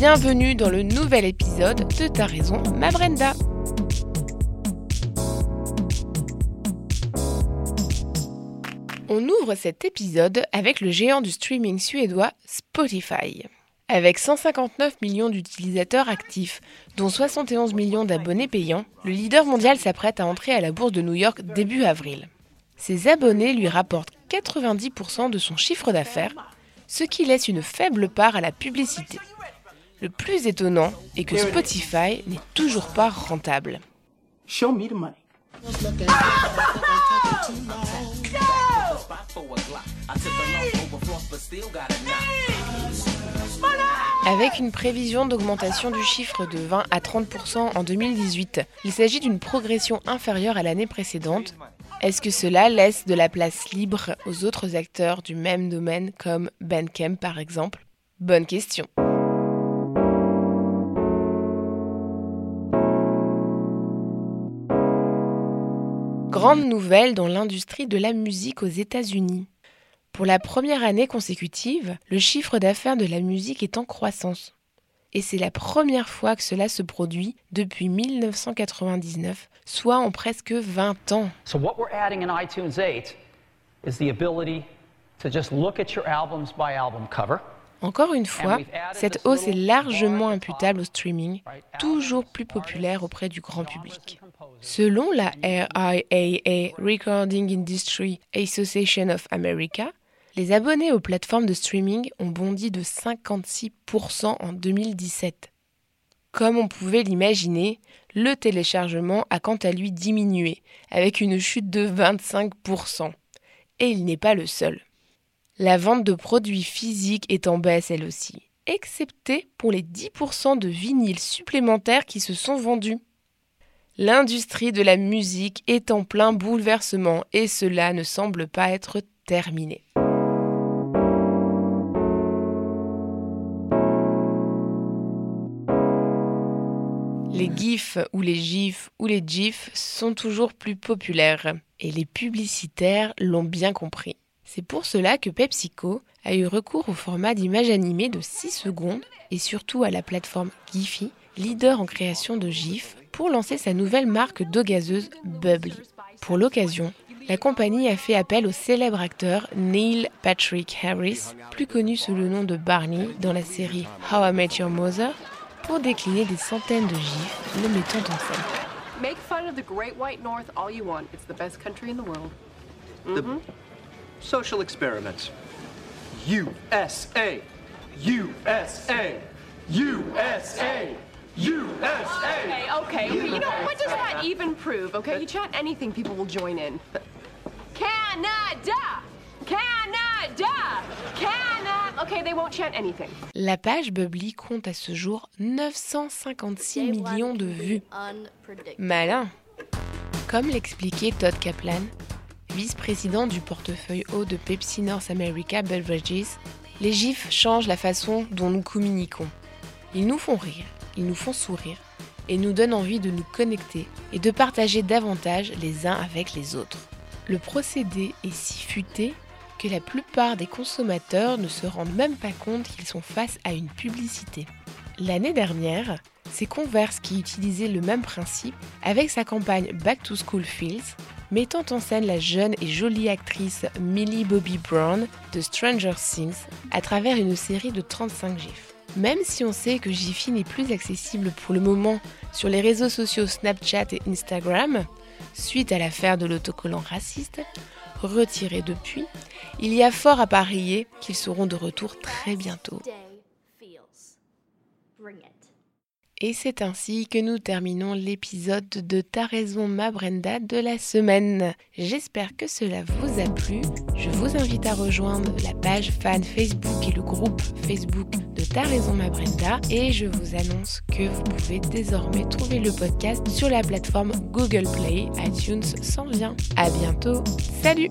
Bienvenue dans le nouvel épisode de Ta raison, ma Brenda. On ouvre cet épisode avec le géant du streaming suédois Spotify. Avec 159 millions d'utilisateurs actifs, dont 71 millions d'abonnés payants, le leader mondial s'apprête à entrer à la bourse de New York début avril. Ses abonnés lui rapportent 90% de son chiffre d'affaires, ce qui laisse une faible part à la publicité. Le plus étonnant est que Spotify n'est toujours pas rentable. Avec une prévision d'augmentation du chiffre de 20 à 30% en 2018, il s'agit d'une progression inférieure à l'année précédente. Est-ce que cela laisse de la place libre aux autres acteurs du même domaine comme Bandcamp par exemple? Bonne question. Grande nouvelle dans l'industrie de la musique aux États-Unis. Pour la première année consécutive, le chiffre d'affaires de la musique est en croissance. Et c'est la première fois que cela se produit depuis 1999, soit en presque 20 ans. So what we're adding in iTunes 8 is the ability to just look at your albums by album cover. Encore une fois, cette hausse est largement imputable au streaming, toujours plus populaire auprès du grand public. Selon la RIAA Recording Industry Association of America, les abonnés aux plateformes de streaming ont bondi de 56% en 2017. Comme on pouvait l'imaginer, le téléchargement a quant à lui diminué, avec une chute de 25%. Et il n'est pas le seul. La vente de produits physiques est en baisse elle aussi, excepté pour les 10% de vinyles supplémentaires qui se sont vendus. L'industrie de la musique est en plein bouleversement et cela ne semble pas être terminé. Les GIFs ou les GIFs ou les GIFs sont toujours plus populaires et les publicitaires l'ont bien compris. C'est pour cela que PepsiCo a eu recours au format d'image animée de 6 secondes et surtout à la plateforme Giphy, leader en création de GIFs, pour lancer sa nouvelle marque d'eau gazeuse Bubbly. Pour l'occasion, la compagnie a fait appel au célèbre acteur Neil Patrick Harris, plus connu sous le nom de Barney dans la série How I Met Your Mother, pour décliner des centaines de gifs le mettant en scène. Make fun of the Great White North all you want. It's the best country in the world. The social experiments. USA! USA! USA! Okay, okay, okay. You know, what does that even prove? Okay, you chant anything, people will join in. Canada! Canada! Canada! Okay, they won't chant anything. La page Bubbly compte à ce jour 956 millions de vues. Malin! Comme l'expliquait Todd Kaplan, vice-président du portefeuille haut de Pepsi North America Beverages, les gifs changent la façon dont nous communiquons. Ils nous font rire, ils nous font sourire et nous donnent envie de nous connecter et de partager davantage les uns avec les autres. Le procédé est si futé que la plupart des consommateurs ne se rendent même pas compte qu'ils sont face à une publicité. L'année dernière, c'est Converse qui utilisait le même principe avec sa campagne Back to School Feels, mettant en scène la jeune et jolie actrice Millie Bobby Brown de Stranger Things à travers une série de 35 gifs. Même si on sait que Jiffy n'est plus accessible pour le moment sur les réseaux sociaux Snapchat et Instagram, suite à l'affaire de l'autocollant raciste, retiré depuis, il y a fort à parier qu'ils seront de retour très bientôt. Et c'est ainsi que nous terminons l'épisode de Ta raison ma Brenda de la semaine. J'espère que cela vous a plu. Je vous invite à rejoindre la page fan Facebook et le groupe Facebook de Ta raison ma Brenda et je vous annonce que vous pouvez désormais trouver le podcast sur la plateforme Google Play, iTunes sans lien. À bientôt. Salut